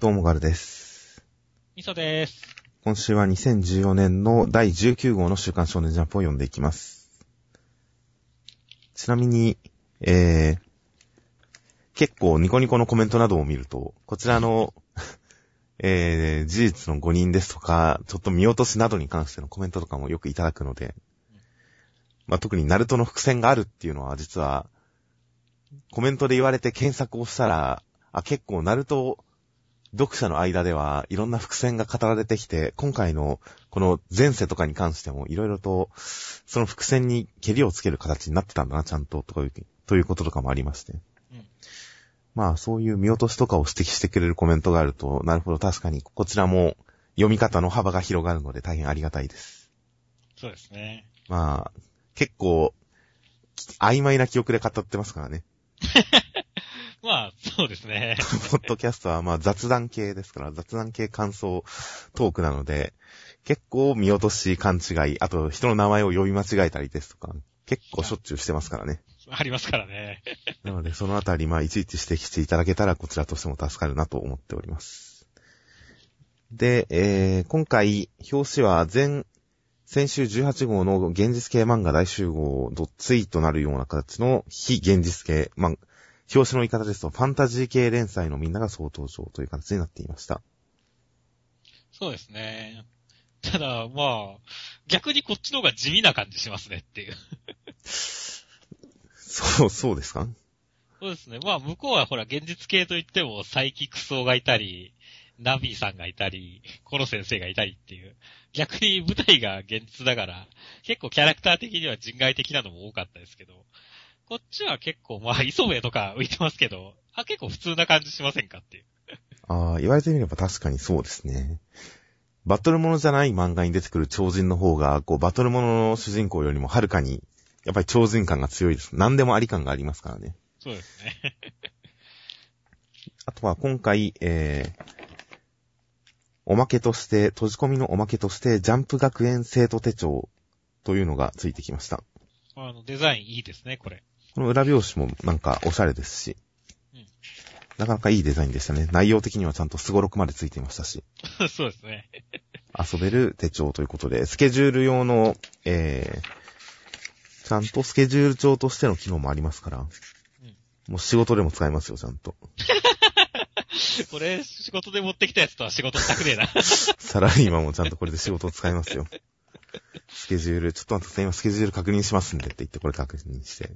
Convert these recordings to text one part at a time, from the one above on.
どうもガルです。みそです。今週は2014年の第19号の週刊少年ジャンプを読んでいきます。ちなみに、えー、結構ニコニコのコメントなどを見ると、こちらの、えー、事実の誤認ですとか、ちょっと見落としなどに関してのコメントとかもよくいただくので、まあ、特にナルトの伏線があるっていうのは実は、コメントで言われて検索をしたら、あ、結構ナルト読者の間ではいろんな伏線が語られてきて、今回のこの前世とかに関してもいろいろと、その伏線に蹴りをつける形になってたんだな、ちゃんと、とかいう、ということとかもありまして。うんまあ、そういう見落としとかを指摘してくれるコメントがあると、なるほど、確かにこちらも読み方の幅が広がるので大変ありがたいです。そうですね。まあ、結構、曖昧な記憶で語ってますからね。まあ、そうですね。ポッドキャストはまあ雑談系ですから、雑談系感想トークなので、結構見落とし、勘違い、あと人の名前を呼び間違えたりですとか、結構しょっちゅうしてますからね。ありますからね。なので、そのあたり、まあ、いちいち指摘していただけたら、こちらとしても助かるなと思っております。で、えー、今回、表紙は前、先週18号の現実系漫画大集合ドツイとなるような形の非現実系漫画、表紙の言い方ですと、ファンタジー系連載のみんなが総登場という形になっていました。そうですね。ただ、まあ、逆にこっちの方が地味な感じしますねっていう。そう、そうですか？そうですね。まあ、向こうはほら、現実系といっても、サイキクソがいたり、ナビーさんがいたり、コロ先生がいたりっていう。逆に舞台が現実だから、結構キャラクター的には人外的なのも多かったですけど、こっちは結構、まあ、磯部とか浮いてますけど、あ、結構普通な感じしませんかっていう。ああ、言われてみれば確かにそうですね。バトルものじゃない漫画に出てくる超人の方が、こう、バトルものの主人公よりもはるかに、やっぱり超人感が強いです。何でもあり感がありますからね。そうですね。あとは今回、えー、おまけとして、閉じ込みのおまけとして、ジャンプ学園生徒手帳というのがついてきました。あの、デザインいいですね、これ。この裏表紙もなんかおしゃれですし、うんなかなかいいデザインでしたね。内容的にはちゃんとスゴロクまでついていましたし。そうですね。遊べる手帳ということで、スケジュール用の、えー、ちゃんとスケジュール帳としての機能もありますから、もう仕事でも使えますよ、ちゃんと。これ、仕事で持ってきたやつとは仕事したくねえな。サラリーマンもちゃんとこれで仕事を使えますよ。スケジュール、ちょっと待ってください、今スケジュール確認しますんでって言ってこれ確認して。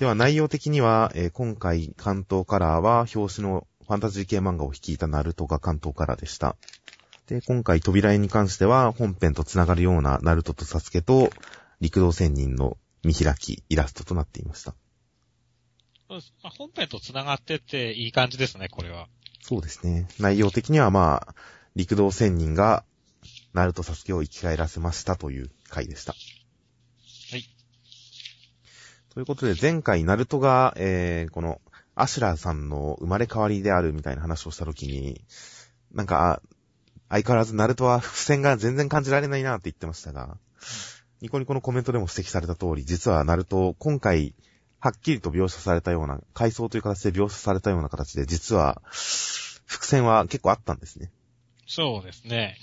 では内容的には、えー今回関東カラーは表紙のファンタジー系漫画を率いたナルトが関東カラーでした。で、今回扉絵に関しては本編と繋がるようなナルトとサスケと陸道仙人の見開きイラストとなっていました。本編と繋がってていい感じですね、これは。そうですね。内容的にはまあ、陸道仙人が、ナルトサスケを生き返らせましたという回でした。ということで、前回ナルトが、えー、この、アシュラーさんの生まれ変わりであるみたいな話をしたときに、なんか、相変わらずナルトは伏線が全然感じられないなって言ってましたが、ニコニコのコメントでも指摘された通り、実はナルト、今回、はっきりと描写されたような、回想という形で描写されたような形で、実は、伏線は結構あったんですね。そうですね。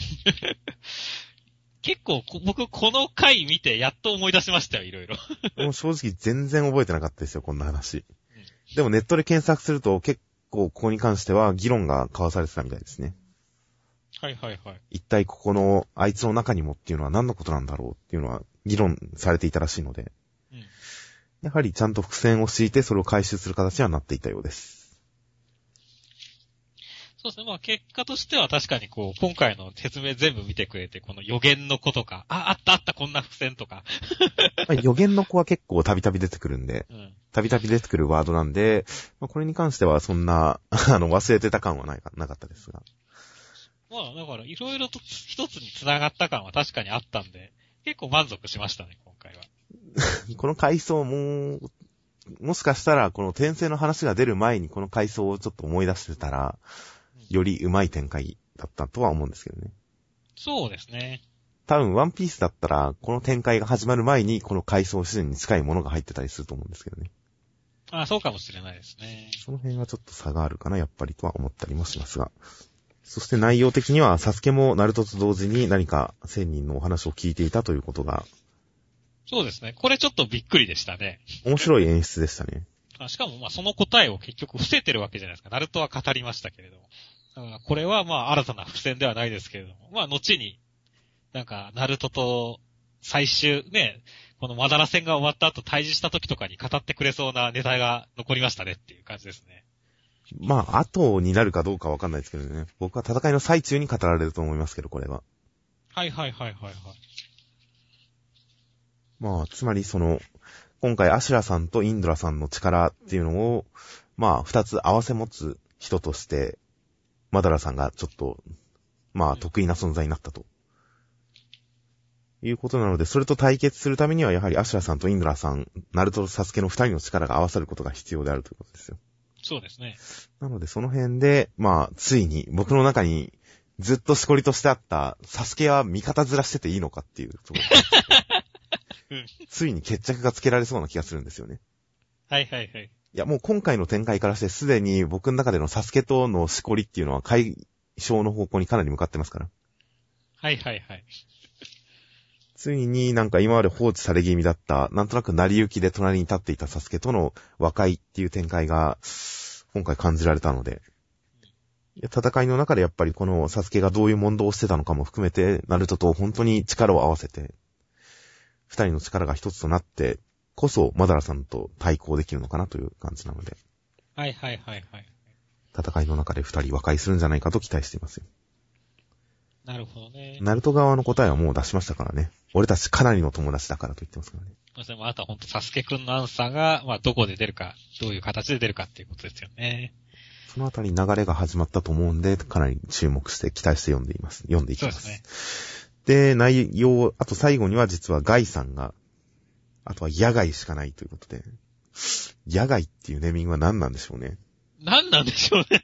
結構こ、僕、この回見て、やっと思い出しましたよ、いろいろ。もう正直全然覚えてなかったですよ、こんな話。でもネットで検索すると結構ここに関しては議論が交わされてたみたいですね。はいはいはい。一体ここのあいつの中にもっていうのは何のことなんだろうっていうのは議論されていたらしいので、うん。やはりちゃんと伏線を敷いてそれを回収する形にはなっていたようです。そうですね。まあ結果としては確かにこう、今回の説明全部見てくれて、この予言の子とか、あ、あったあった、こんな伏線とか。まあ予言の子は結構たびたび出てくるんで、うん。たびたび出てくるワードなんで、まあ、これに関してはそんな、あの、忘れてた感はないか、なかったですが。まあだから、いろいろと一つに繋がった感は確かにあったんで、結構満足しましたね、今回は。この回想も、もしかしたら、この転生の話が出る前にこの回想をちょっと思い出してたら、より上手い展開だったとは思うんですけどね。そうですね。多分、ワンピースだったら、この展開が始まる前に、この回想自然に近いものが入ってたりすると思うんですけどね。あそうかもしれないですね。その辺はちょっと差があるかな、やっぱりとは思ったりもしますが。そして内容的には、サスケもナルトと同時に何か千人のお話を聞いていたということが、そうですね。これちょっとびっくりでしたね。面白い演出でしたね。あしかも、まあ、その答えを結局伏せてるわけじゃないですか。ナルトは語りましたけれども。だから、これはまあ、新たな伏線ではないですけれども。まあ、後に、なんか、ナルトと最終、ね、このマダラ戦が終わった後対峙した時とかに語ってくれそうなネタが残りましたねっていう感じですね。まあ、後になるかどうかわかんないですけどね。僕は戦いの最中に語られると思いますけど、これは。はいはいはいはいはい。まあ、つまりその、今回アシュラさんとインドラさんの力っていうのを、まあ、二つ合わせ持つ人として、マダラさんがちょっと、まあ、得意な存在になったと。いうことなので、それと対決するためには、やはりアシュラさんとインドラさん、ナルトとサスケの二人の力が合わさることが必要であるということですよ。そうですね。なので、その辺で、まあ、ついに、僕の中に、ずっとしこりとしてあった、サスケは味方ずらしてていいのかっていうところうん ついに決着がつけられそうな気がするんですよね。はいはいはい。いや、もう今回の展開からして、すでに僕の中でのサスケとのしこりっていうのは解消の方向にかなり向かってますから。はいはいはい。ついになんか今まで放置され気味だった、なんとなく成り行きで隣に立っていたサスケとの和解っていう展開が、今回感じられたので、戦いの中でやっぱりこのサスケがどういう問答をしてたのかも含めて、ナルトと本当に力を合わせて、二人の力が一つとなって、こそマダラさんと対抗できるのかなという感じなので、はいはいはいはい。戦いの中で二人和解するんじゃないかと期待していますよ。なるほどね。ナルト側の答えはもう出しましたからね。俺たちかなりの友達だからと言ってますからね。まあ、でもあとは本当サスケくんのアンサーが、まあ、どこで出るか、どういう形で出るかっていうことですよね。そのあたり流れが始まったと思うんで、かなり注目して期待して読んでいます。読んでいきま。そうですすね。で、内容、あと最後には実はガイさんが、あとは野外しかないということで、野外っていうネーミングは何なんでしょうね。何なんでしょうね。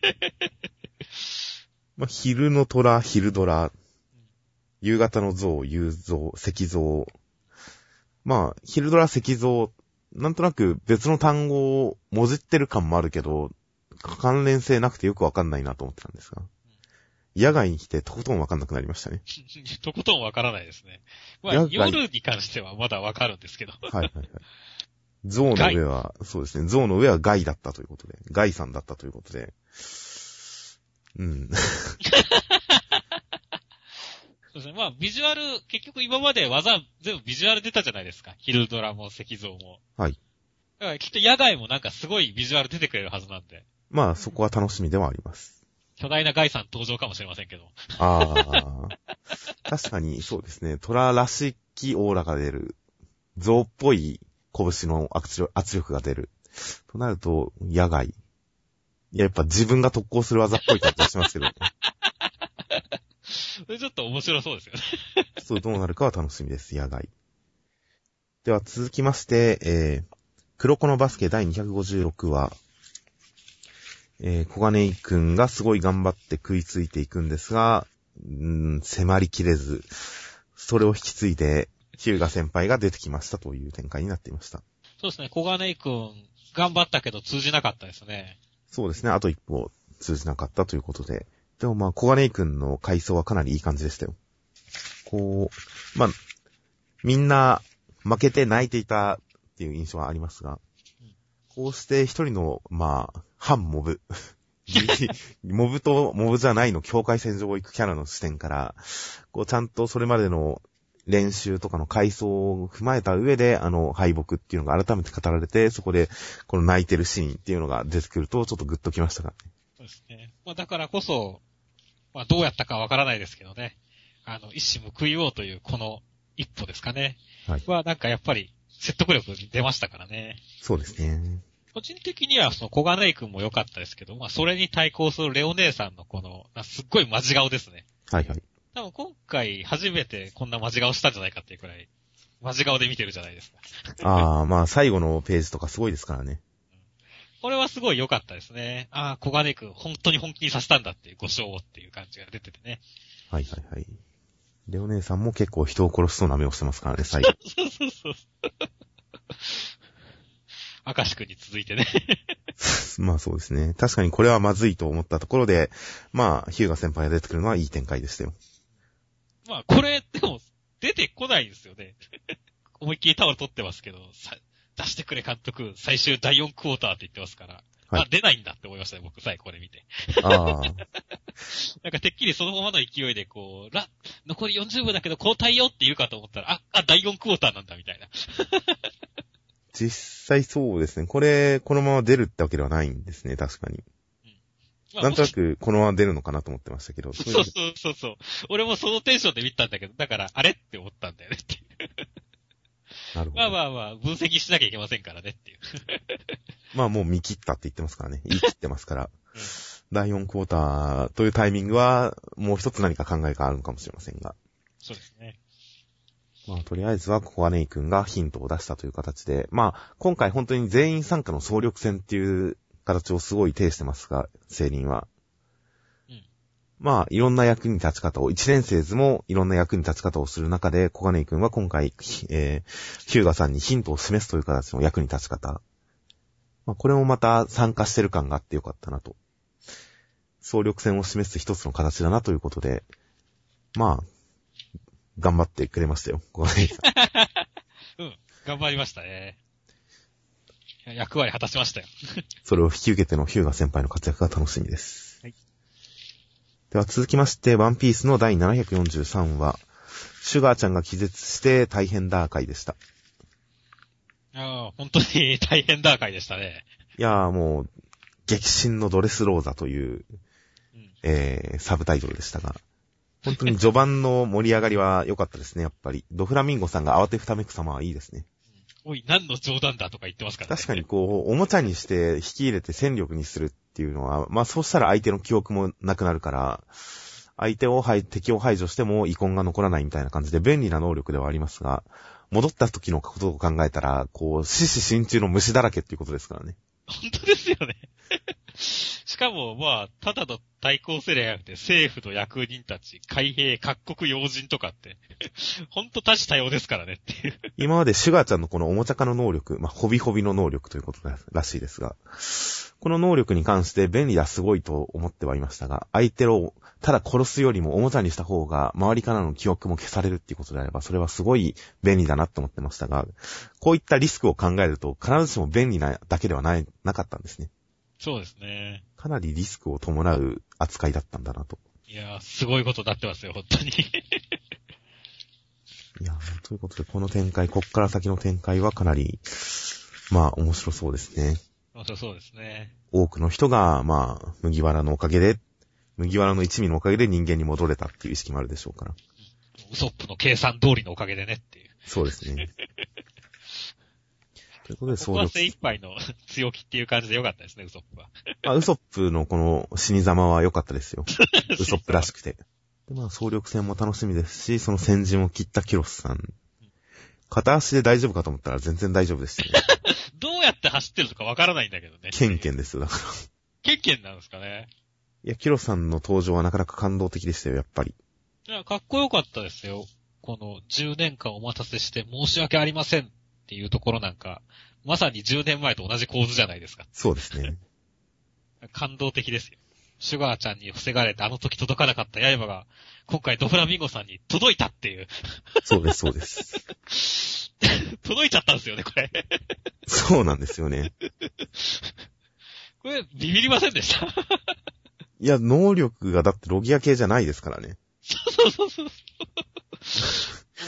まあ、昼の虎、昼ドラ、夕方の像、夕像、石像。まあ、昼ドラ、石像、なんとなく別の単語をもじってる感もあるけど、関連性なくてよくわかんないなと思ってたんですが。野外に来てとことんわかんなくなりましたね。とことんわからないですね。まあ夜に関してはまだわかるんですけど。はいはいはい。象の上は、そうですね、象の上はガイだったということで、ガイさんだったということで、うん。そうですね。まあ、ビジュアル、結局今まで技全部ビジュアル出たじゃないですか。ヒルドラも石像も。はい。だからきっと野外もなんかすごいビジュアル出てくれるはずなんで。まあ、そこは楽しみではあります。巨大なガイさん登場かもしれませんけど。ああ。確かに、そうですね。虎らしきオーラが出る。象っぽい拳の圧力が出る。となると、野外。いや、やっぱ自分が特攻する技っぽい感じがしますけど、それちょっと面白そうですよね。そう、どうなるかは楽しみです、野外。では続きまして、えー、黒子のバスケ第256話。えー、小金井くんがすごい頑張って食いついていくんですが、ん、迫りきれず、それを引き継いで、ヒューガ先輩が出てきましたという展開になっていました。そうですね。小金井くん、頑張ったけど通じなかったですね。そうですね、あと一歩通じなかったということで。でもまあ、小金井くんの回想はかなりいい感じでしたよ。こう、まあ、みんな負けて泣いていたっていう印象はありますがうん、こうして一人の、まあ、反モブ。モブとモブじゃないの境界線上を行くキャラの視点から、こうちゃんとそれまでの練習とかの回想を踏まえた上で、あの敗北っていうのが改めて語られて、そこでこの泣いてるシーンっていうのが出てくると、ちょっとグッときましたが。そうですね。まあだからこそ、まあどうやったかわからないですけどね。あの、一矢報いようというこの一歩ですかね。はいはなんかやっぱり説得力出ましたからね。そうですね。個人的にはその小金井くんも良かったですけど、まあそれに対抗するレオ姉さんのこの、なすっごいマジ顔ですね。はいはい。多分今回初めてこんなマジ顔したんじゃないかっていうくらい、マジ顔で見てるじゃないですか。ああ、まあ最後のページとかすごいですからね。これはすごい良かったですね。ああ、小金井くん本当に本気にさせたんだっていうご賞っていう感じが出ててね。はいはいはい。レオ姉さんも結構人を殺しそうな目をしてますからね、最後。そうそうそう。明石くんに続いてね。まあそうですね。確かにこれはまずいと思ったところで、まあ、ヒューガ先輩が出てくるのはいい展開でしたよ。まあ、これ、でも、出てこないんですよね。思いっきりタオル取ってますけど、さ出してくれ監督、最終第4クォーターって言ってますから。はいあ、出ないんだって思いましたね、僕、最後これ見て。ああ。なんかてっきりそのままの勢いで、こう、ら、残り40分だけど交代よって言うかと思ったら、あ、あ、第4クォーターなんだ、みたいな。実際そうですね。これ、このまま出るってわけではないんですね、確かに。まあなんとなく、このまま出るのかなと思ってましたけど。そそううそうそうそう。俺もそのテンションで見たんだけど、だから、あれって思ったんだよねっていう。なるほど。まあまあまあ、分析しなきゃいけませんからねっていう。まあもう見切ったって言ってますからね。言い切ってますから。うん第4クォーターというタイミングは、もう一つ何か考えがあるのかもしれませんが。そうですね。まあとりあえずは、ここはネイ君がヒントを出したという形で、まあ今回本当に全員参加の総力戦っていう形をすごい呈してますが、セイリンは。うんまあ、いろんな役に立ち方を、一年生図もいろんな役に立ち方をする中で、小金井くんは今回、えー、ヒューガさんにヒントを示すという形の役に立ち方。まあ、これもまた参加してる感があってよかったなと。総力戦を示す一つの形だなということで、まあ、頑張ってくれましたよ、小金井さん。うん。頑張りましたね。役割果たしましたよ。それを引き受けてのヒューガ先輩の活躍が楽しみです。はいでは続きまして、ワンピースの第743話、シュガーちゃんが気絶して大変だ回でした。ああ、本当に 大変だ回でしたね。いやーもう、激震のドレスローザという、うん。えー、サブタイトルでしたが、本当に序盤の盛り上がりは良かったですね、やっぱり。ドフラミンゴさんが慌てふためく様はいいですね。おい、何の冗談だとか言ってますからね。確かにこう、おもちゃにして引き入れて戦力にするっていうのは、まあそうしたら相手の記憶もなくなるから、相手を排、敵を排除しても遺恨が残らないみたいな感じで便利な能力ではありますが、戻った時のことを考えたら、こう、死死心中の虫だらけっていうことですからね。本当ですよね。しかも、まあ、ただの対抗セレアで政府の役人たち、海兵、各国要人とかって、ほんと多種多様ですからねっていう。今までシュガーちゃんのこのおもちゃ化の能力、まあ、ホビホビの能力ということらしいですが、この能力に関して便利だすごいと思ってはいましたが、相手をただ殺すよりもおもちゃにした方が周りからの記憶も消されるっていうことであれば、それはすごい便利だなと思ってましたが、こういったリスクを考えると必ずしも便利なだけではない、なかったんですね。そうですね。かなりリスクを伴う扱いだったんだなと。いやー、すごいことになってますよ、本当に。いやー、ということでこの展開、こっから先の展開はかなり、まあ面白そうですね。本当そうですね。多くの人が、まあ、麦わらのおかげで、麦わらの一味のおかげで人間に戻れたっていう意識もあるでしょうから。ウソップの計算通りのおかげでねっていう。そうですね。ということで、ここは総力精一杯の 強気っていう感じでよかったですね、ウソップは。まあ、ウソップのこの死に様は良かったですよ。ウソップらしくて。でまあ、総力戦も楽しみですし、その先陣を切ったキロスさん。片足で大丈夫かと思ったら全然大丈夫でしたね。どうやって走ってるのかわからないんだけどね。ケンケンですよ、だから。ケンケンなんですかね。いや、キロスさんの登場はなかなか感動的でしたよ、やっぱり。いや、かっこよかったですよ。この10年間お待たせして申し訳ありませんっていうところなんか、まさに10年前と同じ構図じゃないですか。そうですね。感動的ですよ。シュガーちゃんに防がれてあの時届かなかった刃が、今回ドフラミンゴさんに届いたっていう。そうです、そうです。届いちゃったんですよね、これ。そうなんですよね。これ、ビビりませんでした？いや、能力がだってロギア系じゃないですからね。そうそうそうそう。も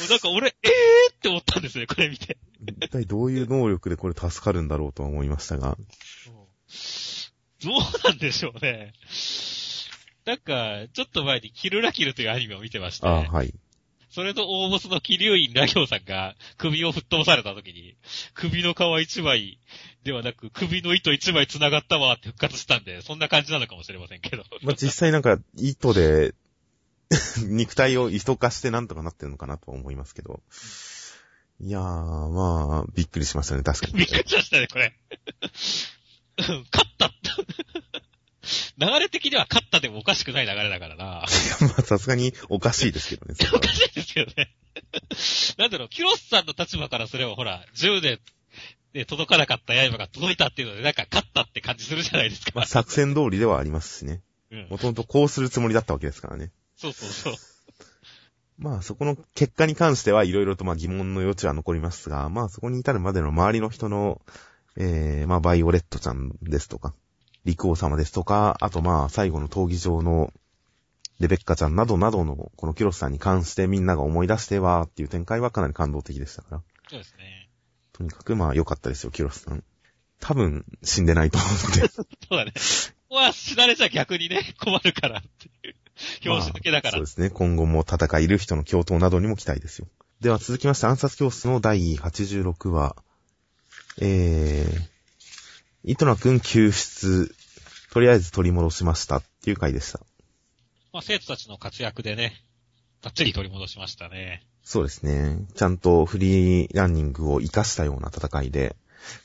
うなんか俺、えーって思ったんですよね、これ見て。一体どういう能力でこれ助かるんだろうとは思いましたが。どうなんでしょうね。なんか、ちょっと前にキルラキルというアニメを見てまして、ああ、はい。それの大ボスのキリュウインラギョウさんが首を吹っ飛ばされた時に、首の皮一枚ではなく首の糸一枚繋がったわって復活したんで、そんな感じなのかもしれませんけど。まあ、実際なんか、糸で、肉体を糸化してなんとかなってるのかなとは思いますけど。いやー、まあ、びっくりしましたね、確かに。びっくりしましたね、これ。う ん勝った流れ的には勝ったでもおかしくない流れだからな。まあ、さすがにおかしいですけどね、おかしいですけどね。なんだろう、キロスさんの立場からすれば、ほら、10年、で、届かなかった刃が届いたっていうので、なんか勝ったって感じするじゃないですか。まあ、作戦通りではありますしね。うん。もともとこうするつもりだったわけですからね。そうそうそう。まあ、そこの結果に関してはいろいろとまあ疑問の余地は残りますが、まあ、そこに至るまでの周りの人の、えー、まあ、バイオレットちゃんですとか、陸王様ですとか、あとまあ、最後の闘技場のレベッカちゃんなどなどの、このキュロスさんに関してみんなが思い出してはっていう展開はかなり感動的でしたから。そうですね。とにかくまあ良かったですよ、キュロスさん。多分死んでないと思って。そうだね。ここは死なれちゃ逆にね、困るからっていう。表紙抜けだから。まあそうですね。今後も戦いる人の共闘などにも期待ですよ。では続きまして暗殺教室の第86話。えー、イトナくん救出、とりあえず取り戻しましたっていう回でした。まあ、生徒たちの活躍でね、がっつり取り戻しましたね。そうですね。ちゃんとフリーランニングを活かしたような戦いで、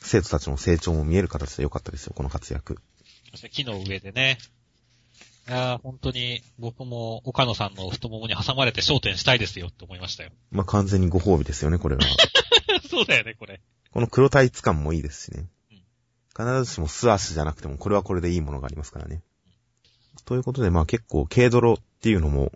生徒たちの成長も見える形で良かったですよ、この活躍。そして木の上でね。いやー本当に僕も岡野さんの太ももに挟まれて焦点したいですよって思いましたよ。まあ、完全にご褒美ですよね、これは。そうだよね、これ。この黒タイツ感もいいですしね。必ずしも素足じゃなくても、これはこれでいいものがありますからね。ということで、まあ結構、軽泥っていうのも、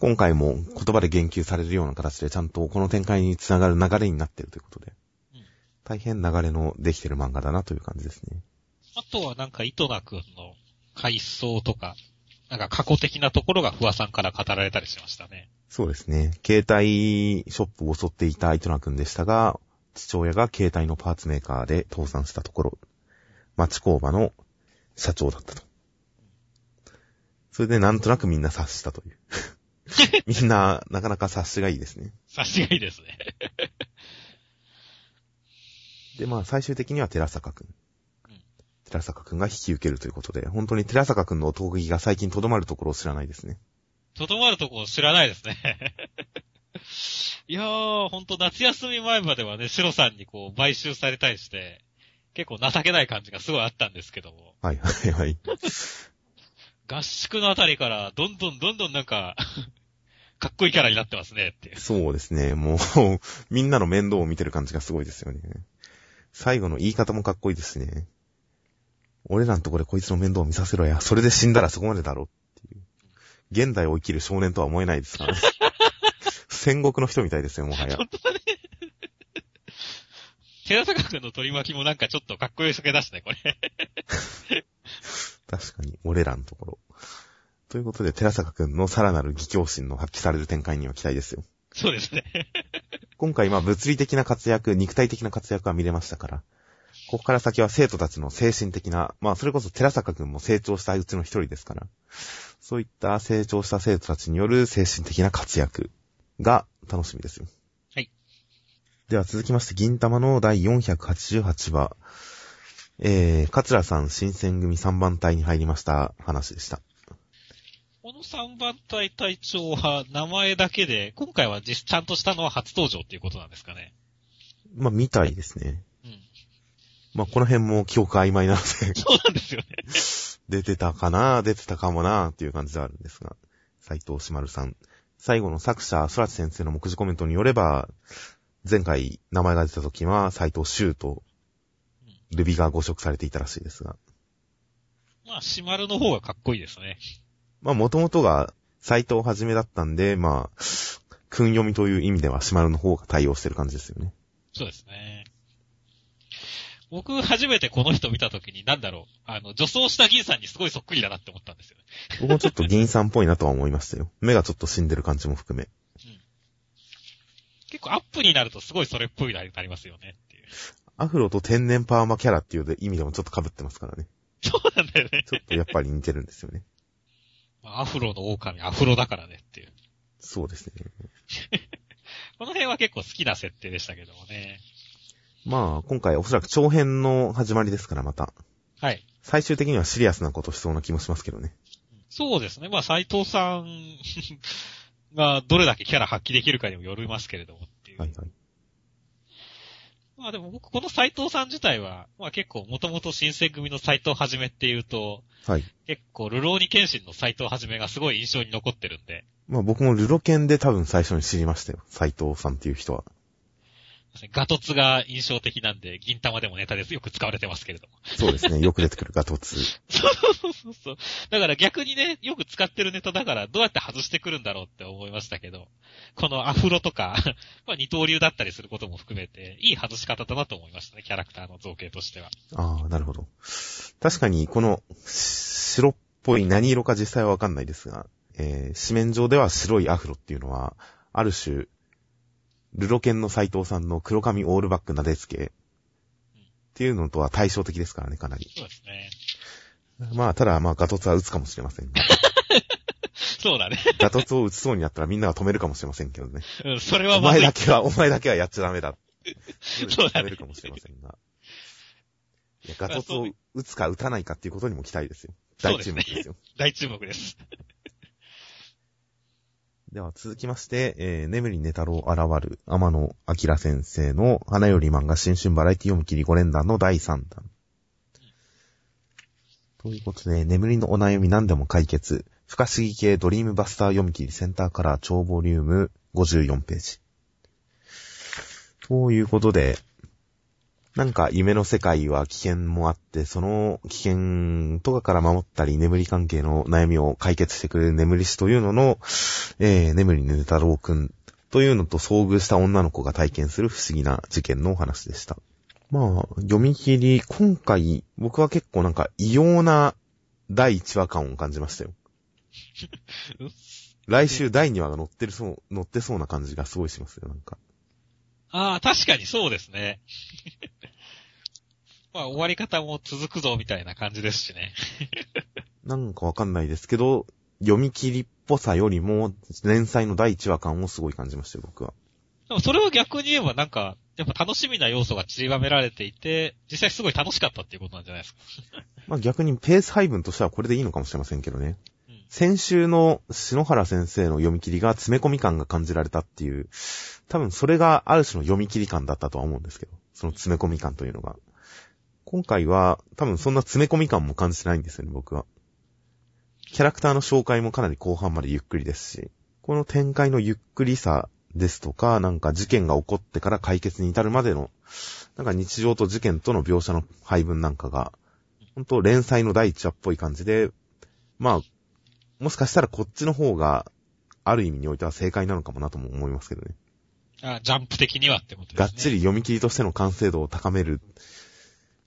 今回も言葉で言及されるような形で、ちゃんとこの展開につながる流れになっているということでうん、大変流れのできてる漫画だなという感じですね。あとはなんか、糸名くんの回想とか、なんか過去的なところが不破さんから語られたりしましたね。そうですね。携帯ショップを襲っていた糸名くんでしたが、父親が携帯のパーツメーカーで倒産したところ、町工場の社長だったと。それでなんとなくみんな察したという。みんな、なかなか察しがいいですね。察しがいいですね。で、まあ最終的には寺坂くん。寺坂くんが引き受けるということで、本当に寺坂くんの闘技が最近とどまるところを知らないですね。とどまるとこ知らないですね。いやー、ほんと夏休み前まではね、シロさんにこう、買収されたりして、結構情けない感じがすごいあったんですけども、はいはいはい。合宿のあたりから、どんどんどんどんなんか、かっこいいキャラになってますねって。そうですね。もう、みんなの面倒を見てる感じがすごいですよね。最後の言い方もかっこいいですしね。俺らのとこでこいつの面倒を見させろや。それで死んだらそこまでだろっていう。現代を生きる少年とは思えないですからね。戦国の人みたいですよ、もはや。寺坂くんの取り巻きもなんかちょっとかっこよいけだしね、これ。確かに、俺らのところ。ということで、寺坂くんのさらなる義教心の発揮される展開には期待ですよ。そうですね。今回、まあ、物理的な活躍、肉体的な活躍は見れましたから、ここから先は生徒たちの精神的な、まあ、それこそ寺坂くんも成長したうちの一人ですから、そういった成長した生徒たちによる精神的な活躍が楽しみですよ。はい。では続きまして、銀玉の第488話、えー、桂さん新選組3番隊に入りました話でした。この3番隊隊長は名前だけで、今回は実ちゃんとしたのは初登場っていうことなんですかね。まあ、みたいですね。うん。まあ、この辺も記憶曖昧なので、そうなんですよね。出てたかな出てたかもなっていう感じではあるんですが、斎藤しまるさん。最後の作者、空知先生の目次コメントによれば、前回名前が出た時は斎藤修とルビが誤植されていたらしいですが、まあ、シマルの方がかっこいいですね。まあ、もともとが斎藤はじめだったんで、まあ、訓読みという意味ではしまるの方が対応してる感じですよね。そうですね。僕、初めてこの人見たときに、なんだろう、あの、女装した銀さんにすごいそっくりだなって思ったんですよね。僕もちょっと銀さんっぽいなとは思いましたよ。目がちょっと死んでる感じも含め。結構アップになるとすごいそれっぽいなりますよねっていう。アフロと天然パーマキャラっていう意味でもちょっと被ってますからね。そうなんだよね。ちょっとやっぱり似てるんですよね。まあアフロの狼、アフロだからねっていう。そうですね。この辺は結構好きな設定でしたけどもね。まあ、今回おそらく長編の始まりですから、また。はい。最終的にはシリアスなことしそうな気もしますけどね。そうですね。まあ、斎藤さんがどれだけキャラ発揮できるかにもよりますけれどもっていう。はいはい。まあでも僕、この斎藤さん自体は、まあ結構もともと新選組の斎藤はじめっていうと、はい。結構、ルローニケンシンの斎藤はじめがすごい印象に残ってるんで、まあ僕もルロケンで多分最初に知りましたよ。斎藤さんっていう人は。ガトツが印象的なんで、銀玉でもネタですよく使われてますけれども。そうですね。よく出てくるガトツ。そうそうそう。だから逆にね、よく使ってるネタだから、どうやって外してくるんだろうって思いましたけど、このアフロとか、まあ二刀流だったりすることも含めて、いい外し方だなと思いましたね、キャラクターの造形としては。ああ、なるほど。確かに、この、白っぽい何色か実際はわかんないですが、えー、紙面上では白いアフロっていうのは、ある種、ルロケンの斎藤さんの黒髪オールバックなでつけっていうのとは対照的ですからね、かなり。そうですね。まあ、ただ、まあ、ガトツは打つかもしれませんが。そうだね。ガトツを打ちそうになったらみんなが止めるかもしれませんけどね。うん、それはお前だけは、お前だけはやっちゃダメだ。そうだね止めるかもしれませんが。いや、ガトツを打つか打たないかっていうことにも期待ですよ。大注目ですよ。大注目です。では続きまして、えー、眠り寝太郎現る天野明先生の花より漫画新春バラエティ読み切り5連弾の第3弾。ということで、眠りのお悩み何でも解決。不可思議系ドリームバスター読み切りセンターカラー超ボリューム54ページ。ということで、なんか夢の世界は危険もあって、その危険とかから守ったり、眠り関係の悩みを解決してくれる眠り師というのの、えー、眠りぬ太郎くんというのと遭遇した女の子が体験する不思議な事件のお話でした。まあ、読み切り、今回、僕は結構なんか異様な第1話感を感じましたよ。来週第2話が載ってるそう、載ってそうな感じがすごいしますよ、なんか。ああ、確かにそうですね。まあ、終わり方も続くぞ、みたいな感じですしね。なんかわかんないですけど、読み切りっぽさよりも、連載の第1話感をすごい感じましたよ、僕は。でもそれは逆に言えばなんか、やっぱ楽しみな要素が散りばめられていて、実際すごい楽しかったっていうことなんじゃないですか。まあ逆にペース配分としてはこれでいいのかもしれませんけどね。先週の篠原先生の読み切りが詰め込み感が感じられたっていう、多分それがある種の読み切り感だったとは思うんですけど、その詰め込み感というのが。今回は多分そんな詰め込み感も感じてないんですよね、僕は。キャラクターの紹介もかなり後半までゆっくりですし、この展開のゆっくりさですとか、なんか事件が起こってから解決に至るまでの、なんか日常と事件との描写の配分なんかが、本当連載の第一話っぽい感じで、まあ、もしかしたらこっちの方が、ある意味においては正解なのかもなとも思いますけどね。あジャンプ的にはってことですね。がっちり読み切りとしての完成度を高める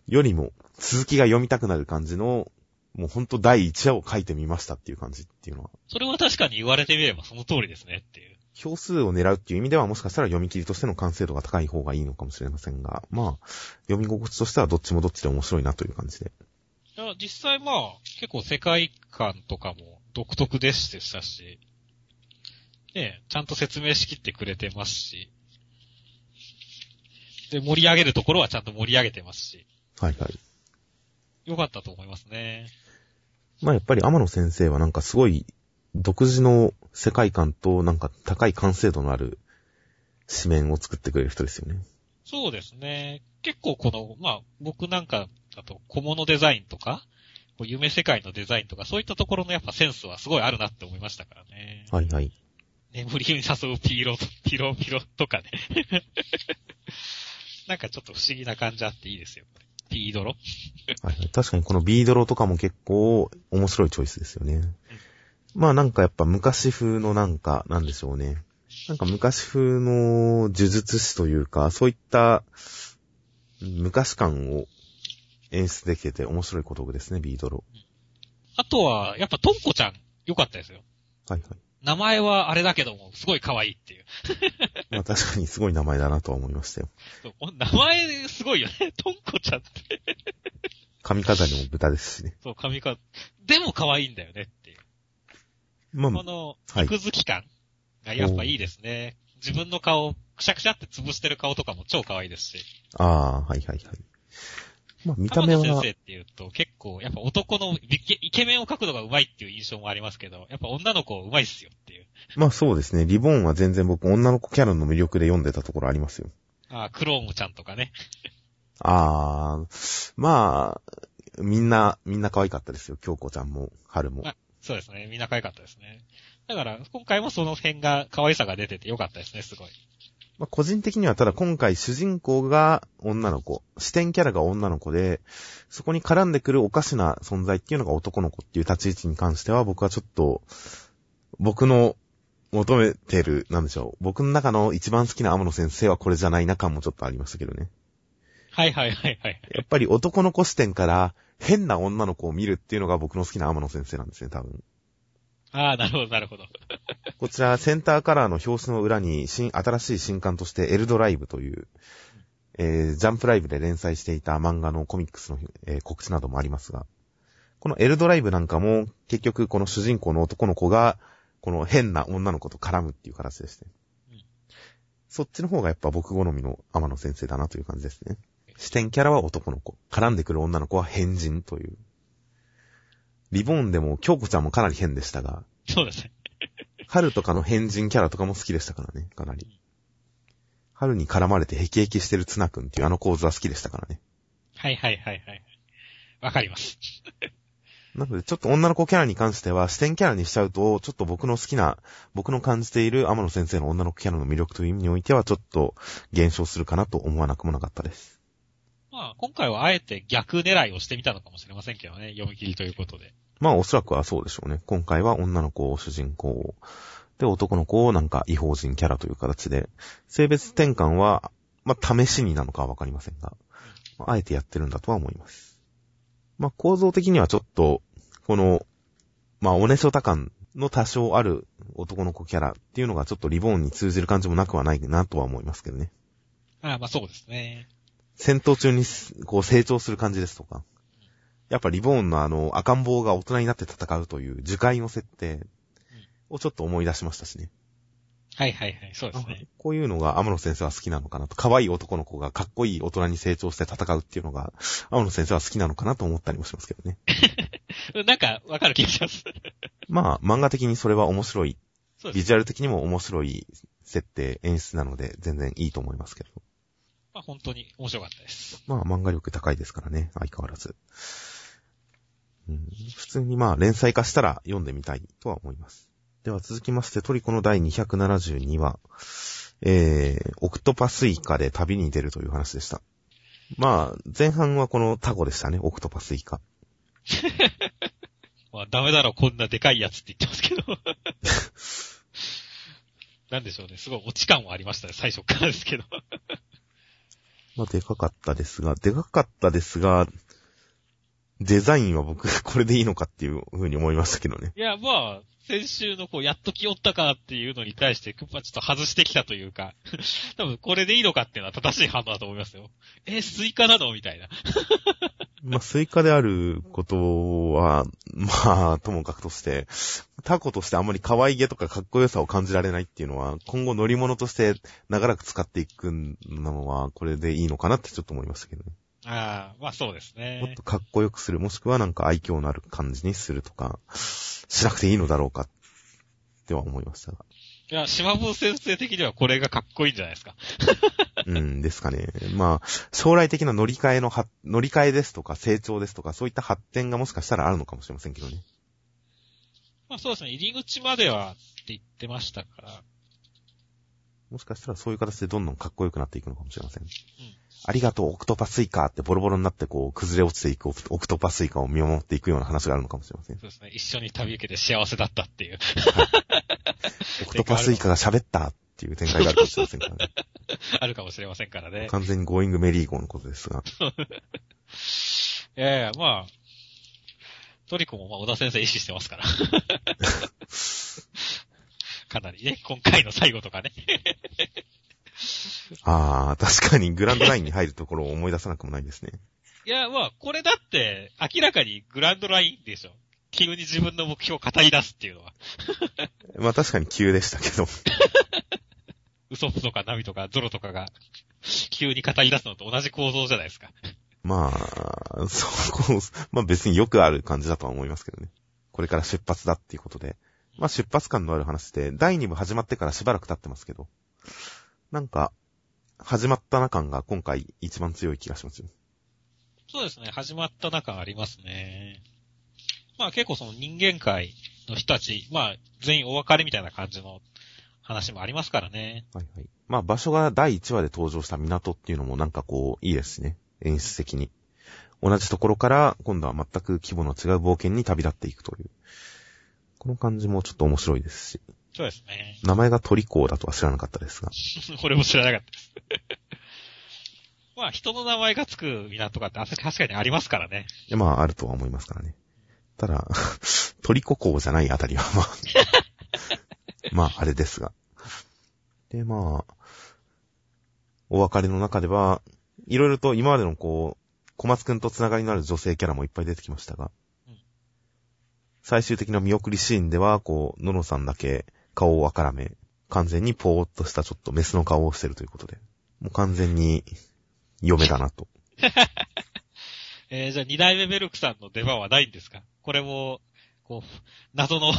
よりも、続きが読みたくなる感じの、もうほんと第1話を書いてみましたっていう感じっていうのは、それは確かに言われてみればその通りですねっていう。票数を狙うっていう意味ではもしかしたら読み切りとしての完成度が高い方がいいのかもしれませんが、まあ、読み心地としてはどっちもどっちで面白いなという感じで。いや実際まあ、結構世界観とかも独特でしたし、ねちゃんと説明しきってくれてますし、で、盛り上げるところはちゃんと盛り上げてますし、はいはい。よかったと思いますね。まあやっぱり天野先生はなんかすごい独自の世界観となんか高い完成度のある紙面を作ってくれる人ですよね。そうですね。結構この、まあ、僕なんかだと小物デザインとか、こう夢世界のデザインとか、そういったところのやっぱセンスはすごいあるなって思いましたからね。はいはい。眠りに誘うピーロ、ピロピロとかね。なんかちょっと不思議な感じあっていいですよ。ピードロ？はいはい、確かにこのビードロとかも結構面白いチョイスですよね。まあなんかやっぱ昔風のなんか、なんでしょうね。なんか昔風の呪術師というか、そういった昔感を演出できてて面白いことですね、ビードロ。あとは、やっぱトンコちゃん、良かったですよ。はいはい。名前はあれだけども、すごい可愛いっていう。まあ確かにすごい名前だなとは思いましたよ。名前すごいよね。トンコちゃんって。髪飾りも豚ですしね。そう、髪か、でも可愛いんだよねっていう。まあ、この、はい肉付き感がやっぱいいですね。自分の顔、くしゃくしゃって潰してる顔とかも超可愛いですし。ああ、はいはいはい。まあ見た目は先、生っていうと結構、やっぱ男のイケメンを描くのが上手いっていう印象もありますけど、やっぱ女の子上手いっすよっていう。まあそうですね。リボーンは全然僕女の子キャラの魅力で読んでたところありますよ。ああ、クロームちゃんとかね。ああ、まあ、みんな、みんな可愛かったですよ。京子ちゃんも、春も。あそうですね。みんな可愛かったですね。だから、今回もその辺が可愛さが出ててよかったですね、すごい。まあ、個人的にはただ今回主人公が女の子、視点キャラが女の子で、そこに絡んでくるおかしな存在っていうのが男の子っていう立ち位置に関しては僕はちょっと、僕の求めてる、なんでしょう。僕の中の一番好きな天野先生はこれじゃないな感もちょっとありましたけどね。はいはいはいはい。やっぱり男の子視点から変な女の子を見るっていうのが僕の好きな天野先生なんですね、多分。ああ、なるほどなるほど。こちら、センターカラーの表紙の裏に新、新しい新刊としてエルドライブという、えー、ジャンプライブで連載していた漫画のコミックスの、えー、告知などもありますが、このエルドライブなんかも、結局この主人公の男の子が、この変な女の子と絡むっていう形ですね。うんそっちの方がやっぱ僕好みの天野先生だなという感じですね。視点キャラは男の子。絡んでくる女の子は変人という。リボーンでも京子ちゃんもかなり変でしたが、そうですね。春とかの変人キャラとかも好きでしたからね、かなり。春に絡まれてヘキヘキしてるツナ君っていうあの構図は好きでしたからね。はいはいはいはい。わかります。なので、ちょっと女の子キャラに関しては、視点キャラにしちゃうと、ちょっと僕の好きな、僕の感じている天野先生の女の子キャラの魅力という意味においては、ちょっと減少するかなと思わなくもなかったです。まあ、今回はあえて逆狙いをしてみたのかもしれませんけどね。読み切りということで。まあ、おそらくはそうでしょうね。今回は女の子を主人公を、で、男の子をなんか違法人キャラという形で、性別転換は、まあ、試しになのかはわかりませんが、まあ、あえてやってるんだとは思います。まあ、構造的にはちょっと、この、まあ、おねしょた感の多少ある男の子キャラっていうのがちょっとリボーンに通じる感じもなくはないなとは思いますけどね。ああ、まあそうですね。戦闘中にすこう成長する感じですとか。やっぱリボーンのあの赤ん坊が大人になって戦うという樹海の設定をちょっと思い出しましたしね。はいはいはい。そうですね。こういうのが天野先生は好きなのかなと。可愛い男の子がかっこいい大人に成長して戦うっていうのが天野先生は好きなのかなと思ったりもしますけどね。なんか、わかる気がします。まあ漫画的にそれは面白い。ビジュアル的にも面白い設定、演出なので全然いいと思いますけど。まあ本当に面白かったです。まあ漫画力高いですからね、相変わらず。うん、普通にまあ連載化したら読んでみたいとは思います。では続きましてトリコの第272話、えー、オクトパスイカで旅に出るという話でした。まあ、前半はこのタコでしたね、オクトパスイカ。まあダメだろ、こんなでかいやつって言ってますけど。なんでしょうね。すごい落ち感はありましたね、最初からですけど。まあ、でかかったですが、でかかったですが、デザインは僕、これでいいのかっていう風に思いましたけどね。いや、まあ、先週のこう、やっと来よったかっていうのに対して、クッパちょっと外してきたというか、多分これでいいのかっていうのは正しい反応だと思いますよ。え、スイカなのみたいな。まあ、スイカであることは、まあ、ともかくとして、タコとしてあんまり可愛げとかかっこよさを感じられないっていうのは、今後乗り物として長らく使っていくのは、これでいいのかなってちょっと思いましたけどね。ああ、まあそうですもっねと。かっこよくする、もしくはなんか愛嬌のある感じにするとか、しなくていいのだろうか、っては思いましたが。いや、島坊先生的にはこれがかっこいいんじゃないですか。うんですかね。まあ、将来的な乗り換えのは、乗り換えですとか成長ですとか、そういった発展がもしかしたらあるのかもしれませんけどね。まあそうですね、入り口まではって言ってましたから。もしかしたらそういう形でどんどんかっこよくなっていくのかもしれません。ありがとう、オクトパスイカってボロボロになってこう、崩れ落ちていくオクトパスイカを見守っていくような話があるのかもしれません。そうですね、一緒に旅受けて幸せだったっていう。オクトパスイカが喋ったっていう展開があるかもしれませんからね。あるかもしれませんからね。完全にゴーイングメリーゴーのことですが。いやいや、まあ、トリコもまあ尾田先生意識してますから。かなりね、今回の最後とかね。ああ、確かにグランドラインに入るところを思い出さなくもないですね。いや、まあ、これだって、明らかにグランドラインでしょ。急に自分の目標を語り出すっていうのは。まあ確かに急でしたけど。ウソップとかナミとかゾロとかが、急に語り出すのと同じ構造じゃないですか。まあ、そこ、まあ別によくある感じだとは思いますけどね。これから出発だっていうことで。まあ出発感のある話で、第2部始まってからしばらく経ってますけど。なんか、始まったな感が今回一番強い気がしますよ。そうですね、始まった中ありますね。まあ結構その人間界の人たち、まあ全員お別れみたいな感じの話もありますからね。はいはい。まあ場所が第1話で登場した港っていうのもなんかこう、いいですしね。演出的に。同じところから今度は全く規模の違う冒険に旅立っていくという。この感じもちょっと面白いですし。そうですね。名前がトリコーだとは知らなかったですが。これも知らなかったです。まあ、人の名前がつく港が確かにありますからね。いやまあ、あるとは思いますからね。ただ、トリコ港じゃないあたりはまあ、まあ、あれですが。で、まあ、お別れの中では、いろいろと今までのこう、小松くんとつながりのある女性キャラもいっぱい出てきましたが、うん最終的な見送りシーンでは、こう、ののさんだけ顔をあからめ、完全にぽーっとしたちょっとメスの顔をしてるということで、もう完全に嫁だなと。えー、じゃあ二代目メルクさんの出番はないんですか？これも、こう、謎の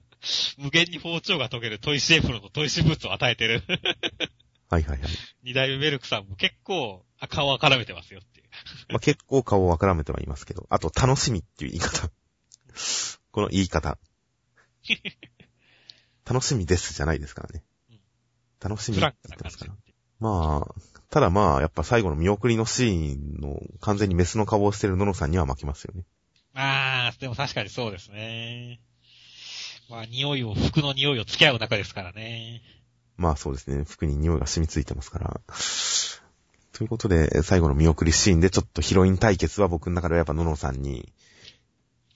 無限に包丁が研げる砥石エプロンと砥石ブーツを与えてるはいはいはい。二代目ベルクさんも結構あ顔を絡めてますよっていう。まあ、結構顔をあからめてはいますけど、あと楽しみっていう言い方。この言い方。楽しみですじゃないですからねうん。楽しみって言ってますから。まあ、ただまあ、やっぱ最後の見送りのシーンの完全にメスの顔をしてるののさんには負けますよね。あー、でも確かにそうですね。まあ、匂いを、服の匂いを付き合う中ですからね。まあそうですね。服に匂いが染みついてますから。ということで、最後の見送りシーンでちょっとヒロイン対決は僕の中ではやっぱののさんに、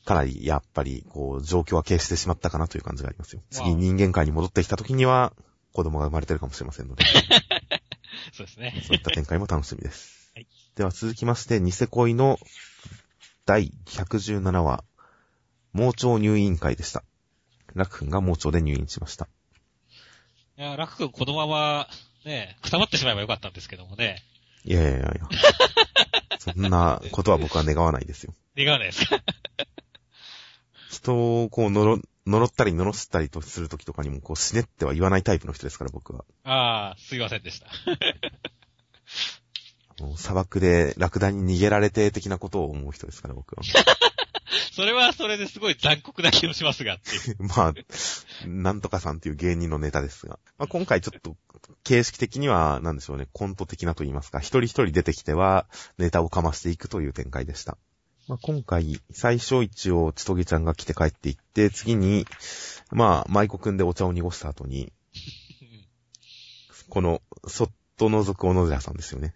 かなりやっぱり、こう、状況は消してしまったかなという感じがありますよ。次人間界に戻ってきた時には、子供が生まれてるかもしれませんので、そうですね。そういった展開も楽しみです。はいでは続きまして、ニセ恋の第117話、盲腸入院会でした。ラク君が盲腸で入院しました。いや、ラク君このまま、ね、くたばってしまえばよかったんですけどもね。いやいやいやいや。そんなことは僕は願わないですよ。願わないですか？人をこう、のろ、呪ったり罵ったりとするときとかにも、こう、死ねっては言わないタイプの人ですから、僕は。あー、すいませんでした。砂漠でラクダに逃げられて的なことを思う人ですから、僕は。それはそれですごい残酷な気もしますが。まあ、なんとかさんっていう芸人のネタですが。まあ、今回ちょっと、形式的には、なんでしょうね、コント的なと言いますか、一人一人出てきては、ネタをかましていくという展開でした。まあ、今回、最初一応、ちとげちゃんが来て帰っていって、次に、まあ、舞子くんでお茶を濁した後に、この、そっと覗く小野寺さんですよね。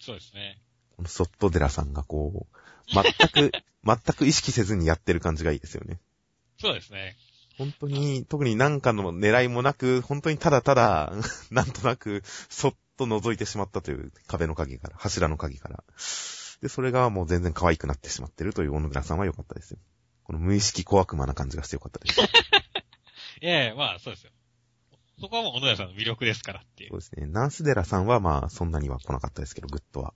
そうですね。このそっと寺さんがこう、全く、全く意識せずにやってる感じがいいですよね。そうですね。本当に、特になんかの狙いもなく、本当にただただ、なんとなく、そっと覗いてしまったという壁の鍵から、柱の鍵から。で、それがもう全然可愛くなってしまってるという小野寺さんは良かったですよ。この無意識小悪魔な感じがして良かったです。いやいや、まあそうですよ。そこはもう小野寺さんの魅力ですからっていうそ。うですね。ナースデラさんはまあ、そんなには来なかったですけど、グッとは。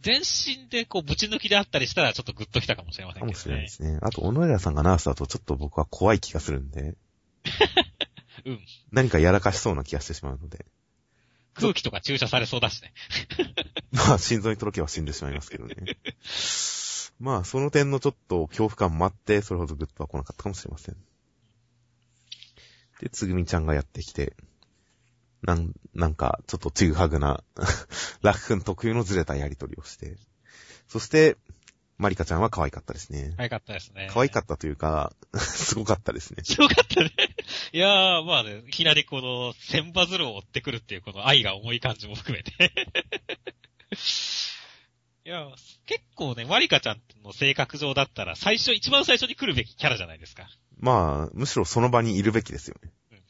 全身でこう、ぶち抜きであったりしたらちょっとグッときたかもしれませんけどかもしれないでね。すね。あと、小野寺さんがナースだとちょっと僕は怖い気がするんで、うん。何かやらかしそうな気がしてしまうので。空気とか注射されそうだしね。まあ、心臓に届けば死んでしまいますけどね。まあ、その点のちょっと恐怖感もあって、それほどグッとは来なかったかもしれません。で、つぐみちゃんがやってきて、なん、なんか、ちょっとちぐはぐな、ラク君特有のずれたやりとりをして、そして、マリカちゃんは可愛かったですね。可愛かったですね。可愛かったというか、すごかったですね。よかったね。いやー、まあね、いきなりこの、千羽鶴を追ってくるっていうこの愛が重い感じも含めて。いや、結構ね、マリカちゃんの性格上だったら、最初、一番最初に来るべきキャラじゃないですか。まあ、むしろその場にいるべきですよねうん。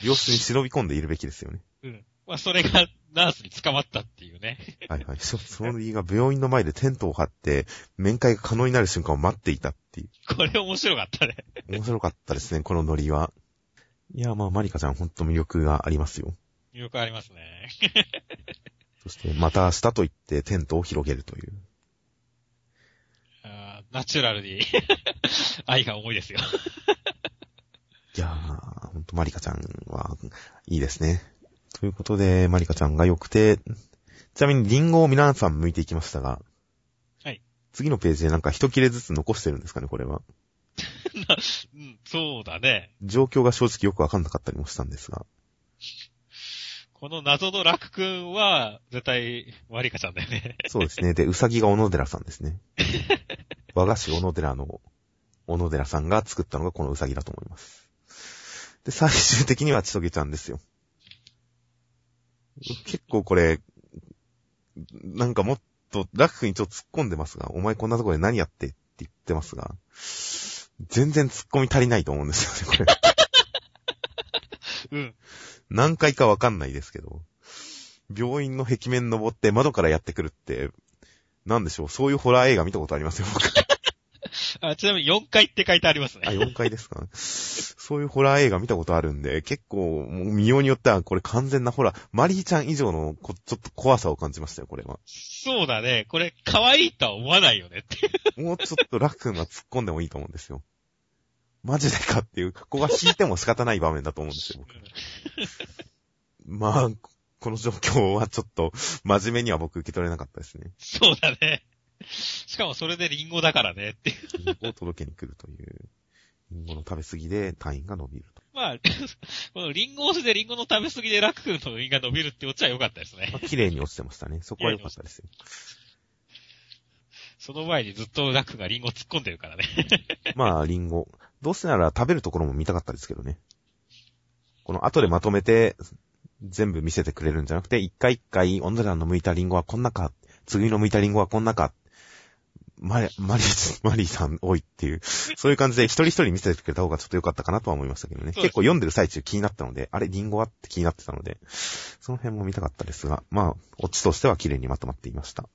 病室に忍び込んでいるべきですよね。うん。まあ、それが、ナースに捕まったっていうね。はいはい。そ その理由が病院の前でテントを張って、面会が可能になる瞬間を待っていたっていう。これ面白かったね。面白かったですね、このノリは。いや、まあ、マリカちゃんほんと魅力がありますよ。よくありますね。そして、また明日と言ってテントを広げるという。あーナチュラルに、愛が重いですよ。いやー、ほんとマリカちゃんはいいですね。ということで、マリカちゃんが良くて、ちなみにリンゴを皆さん剥いていきましたが、はい。次のページでなんか一切れずつ残してるんですかね、これは。うん、そうだね。状況が正直よくわかんなかったりもしたんですが。この謎の楽くんは、絶対、マリカちゃんだよね。そうですね。で、うさぎが小野寺さんですね。和菓子小野寺の小野寺さんが作ったのがこのうさぎだと思います。で、最終的にはちとげちゃんですよ。結構これ、なんかもっと、ラク君にちょっと突っ込んでますが、お前こんなところで何やってって言ってますが、全然突っ込み足りないと思うんですよね、これ。うん。何回かわかんないですけど、病院の壁面登って窓からやってくるって、なんでしょう、そういうホラー映画見たことありますよ、僕。あちなみに4回って書いてありますあ、ね。4回ですかそういうホラー映画見たことあるんで、結構、もう見ようによってはこれ完全なホラー、マリーちゃん以上のこちょっと怖さを感じましたよ、これは。そうだね。これ、可愛いとは思わないよねって。もうちょっとラックンは突っ込んでもいいと思うんですよ。マジでかっていう、ここが引いても仕方ない場面だと思うんですよ、僕。まあ、この状況はちょっと、真面目には僕受け取れなかったですね。そうだね。しかもそれでリンゴだからねっていう。リンゴを届けに来るという。リンゴの食べ過ぎで単位が伸びると。まあ、このリンゴ押しでリンゴの食べ過ぎでラク君の胃が伸びるってオチは良かったですねま。あ綺麗に落ちてましたね。そこは良かったですよ。その前にずっとラクがリンゴ突っ込んでるからね。まあ、リンゴ。どうせなら食べるところも見たかったですけどね。この後でまとめて、全部見せてくれるんじゃなくて、一回一回、オンドラの剥いたリンゴはこんなか、次の剥いたリンゴはこんなか、マリ、マリー、マリーさん多いっていう、そういう感じで一人一人見せてくれた方がちょっと良かったかなとは思いましたけどね。結構読んでる最中気になったので、あれ、リンゴはって気になってたので、その辺も見たかったですが、まあ、オチとしては綺麗にまとまっていました。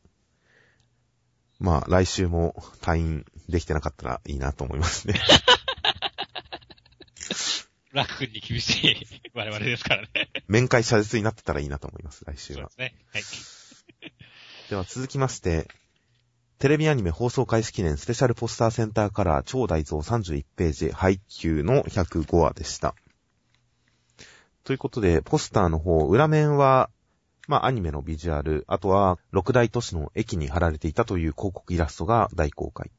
まあ、来週も退院できてなかったらいいなと思いますね。ラク君に厳しい我々ですからね。面会謝絶になってたらいいなと思います、来週はそうで。すね。はい。では続きまして、テレビアニメ放送開始記念スペシャルポスターセンターカラー超大蔵31ページ配給の105話でした。ということで、ポスターの方、裏面は、まあアニメのビジュアル、あとは六大都市の駅に貼られていたという広告イラストが大公開。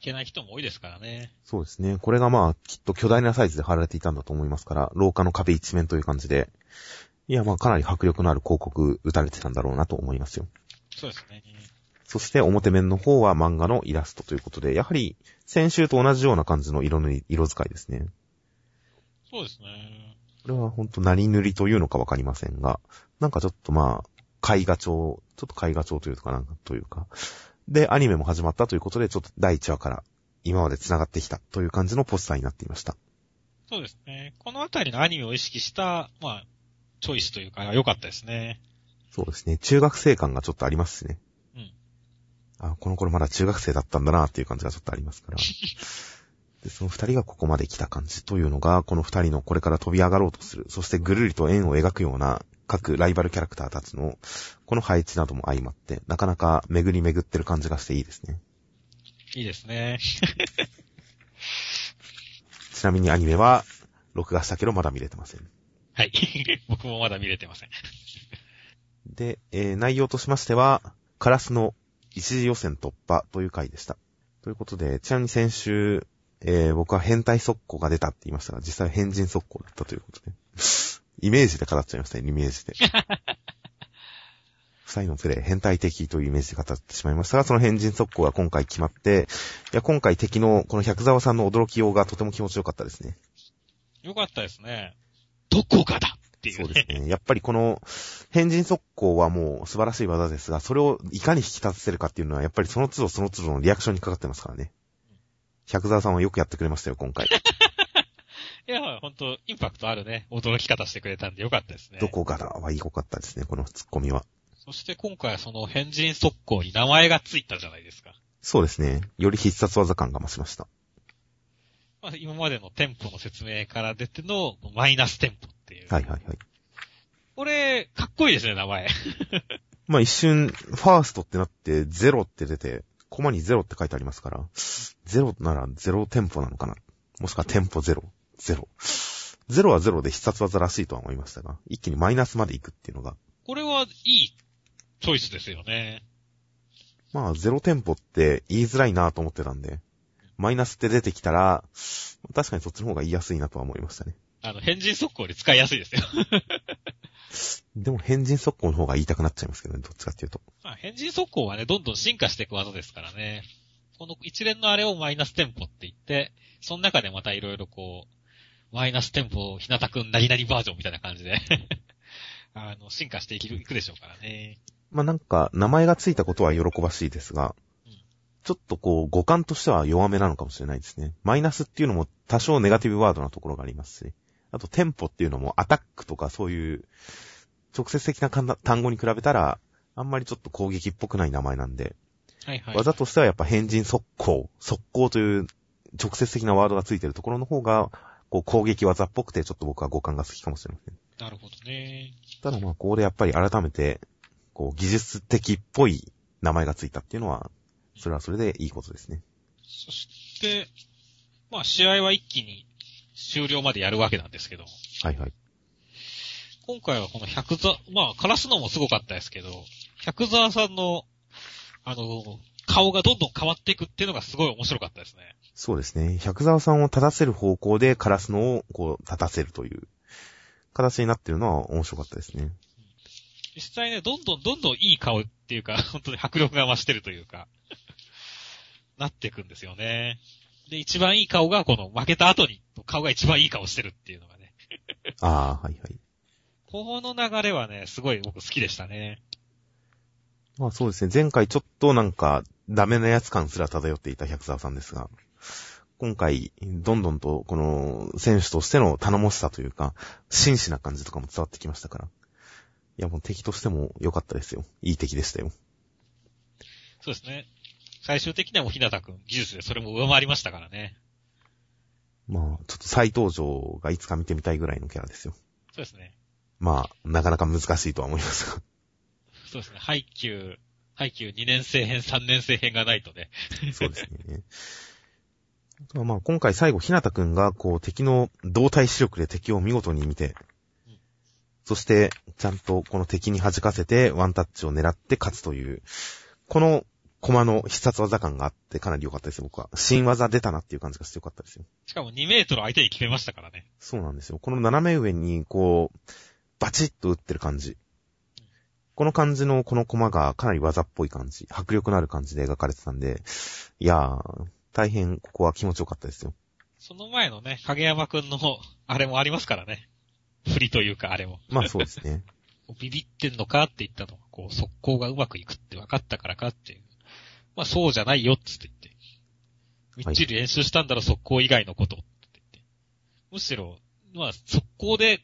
いけない人も多いですからね。そうですね。これがまあ、きっと巨大なサイズで貼られていたんだと思いますから、廊下の壁一面という感じで、いやまあかなり迫力のある広告打たれてたんだろうなと思いますよ。そうですね。そして表面の方は漫画のイラストということで、やはり先週と同じような感じの色塗り、色使いですね。そうですね。これはほんと何塗りというのかわかりませんが、なんかちょっとまあ、絵画調、ちょっと絵画調というかなんかというか、で、アニメも始まったということで、ちょっと第1話から今まで繋がってきたという感じのポスターになっていました。そうですね。このあたりのアニメを意識した、まあ、チョイスというか、良かったですね。そうですね。中学生感がちょっとありますしね。うん。あ、この頃まだ中学生だったんだなっていう感じがちょっとありますから。で、その二人がここまで来た感じというのが、この二人のこれから飛び上がろうとする、そしてぐるりと円を描くような各ライバルキャラクターたちの、この配置なども相まって、なかなか巡り巡ってる感じがしていいですね。いいですね。ちなみにアニメは、録画したけどまだ見れてません。はい。僕もまだ見れてません。で、えー内容としましては、カラスの一次予選突破という回でした。ということで、ちなみに先週、えー僕は変態速攻が出たって言いましたが、実際は変人速攻だったということで。イメージで語っちゃいましたね、イメージで。二人のプレイ、変態的というイメージで語ってしまいましたが、その変人速攻が今回決まって、いや、今回敵のこの百沢さんの驚きようがとても気持ちよかったですね。よかったですね。どこがだっていうね。そうですね。やっぱりこの、変人速攻はもう素晴らしい技ですが、それをいかに引き立たせるかっていうのは、やっぱりその都度その都度のリアクションにかかってますからね。百沢さんはよくやってくれましたよ、今回。いや、ほんと、インパクトあるね、驚き方してくれたんでよかったですね。どこがだはいいかったですね、このツッコミは。そして今回はその変人速攻に名前がついたじゃないですか。そうですね。より必殺技感が増しました。まあ、今までの店舗の説明から出てのマイナス店舗っていう。はいはいはい。これ、かっこいいですね、名前。まあ一瞬、ファーストってなって、ゼロって出て、コマにゼロって書いてありますから、ゼロならゼロ店舗なのかな。もしくは店舗ゼロ。ゼロ。ゼロはゼロで必殺技らしいとは思いましたが、一気にマイナスまで行くっていうのが、これはいいチョイスですよね。まあゼロ店舗って言いづらいなと思ってたんで、マイナスって出てきたら、確かにそっちの方が言いやすいなとは思いましたね。あの、変人速攻で使いやすいですよ。でも変人速攻の方が言いたくなっちゃいますけどね、どっちかっていうと。まあ、変人速攻はね、どんどん進化していく技ですからね。この一連のあれをマイナステンポって言って、その中でまたいろいろこう、マイナステンポ、ひなたくん何々バージョンみたいな感じで、あの、進化していくいくでしょうからね。まあなんか、名前がついたことは喜ばしいですがうん、ちょっとこう、五感としては弱めなのかもしれないですね。マイナスっていうのも多少ネガティブワードなところがありますし、あとテンポっていうのもアタックとかそういう、直接的な単語に比べたら、あんまりちょっと攻撃っぽくない名前なんで、はいはい。技としてはやっぱ変人速攻、速攻という直接的なワードがついてるところの方が、こう攻撃技っぽくてちょっと僕は五感が好きかもしれません。なるほどね。ただまあ、ここでやっぱり改めて、こう、技術的っぽい名前がついたっていうのは、それはそれでいいことですね。そして、まあ試合は一気に終了までやるわけなんですけど、はいはい。今回はこの百座、まあ、枯らすのもすごかったですけど、百沢さんの、あの、顔がどんどん変わっていくっていうのがすごい面白かったですね。そうですね。百沢さんを立たせる方向でカラスのをこう立たせるという形になってるのは面白かったですね。実際ね、どんどんどんどんいい顔っていうか、本当に迫力が増してるというか、なっていくんですよね。で、一番いい顔がこの負けた後に、顔が一番いい顔してるっていうのがね。ああ、はいはい。この流れはね、すごい僕好きでしたね。まあそうですね。前回ちょっとなんかダメなやつ感すら漂っていた百沢さんですが、今回、どんどんとこの選手としての頼もしさというか、真摯な感じとかも伝わってきましたから。いやもう敵としても良かったですよ。いい敵でしたよ。そうですね。最終的にはもうひなたくん、技術でそれも上回りましたからね。まあ、ちょっと再登場がいつか見てみたいぐらいのキャラですよ。そうですね。まあ、なかなか難しいとは思いますが。そうですね。配給、配給2年生編、3年生編がないとね。そうですね。あとはまあ、今回最後、ひなたくんが、こう、敵の動体視力で敵を見事に見てうん、そして、ちゃんとこの敵に弾かせて、ワンタッチを狙って勝つという、この、コマの必殺技感があって、かなり良かったですよ、僕は。新技出たなっていう感じがして良かったですよ。しかも2メートル相手に決めましたからね。そうなんですよ。この斜め上に、こう、バチッと打ってる感じ。この感じのこのコマがかなり技っぽい感じ、迫力のある感じで描かれてたんで、いやー、大変ここは気持ちよかったですよ。その前のね、影山くんの、あれもありますからね。振りというか、あれも。まあそうですね。ビビってんのかって言ったのが、こう、速攻がうまくいくって分かったからかっていう。まあそうじゃないよっつって言って。みっちり練習したんだろ、速攻以外のことって言って。むしろ、まあ速攻で、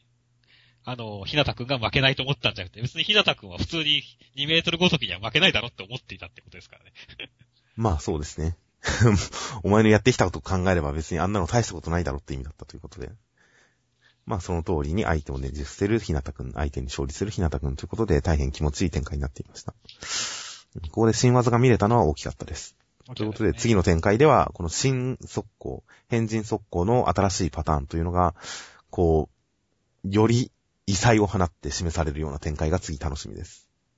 あの、ひなたくんが負けないと思ったんじゃなくて、別にひなたくんは普通に2メートルごときには負けないだろって思っていたってことですからね。まあそうですね。お前のやってきたことを考えれば別にあんなの大したことないだろって意味だったということで。まあその通りに相手をねじ伏せるひなたくん、相手に勝利するひなたくんということで大変気持ちいい展開になっていました。ここで新技が見れたのは大きかったです。ということで、次の展開では、この新速攻、変人速攻の新しいパターンというのが、こう、より異彩を放って示されるような展開が次楽しみです。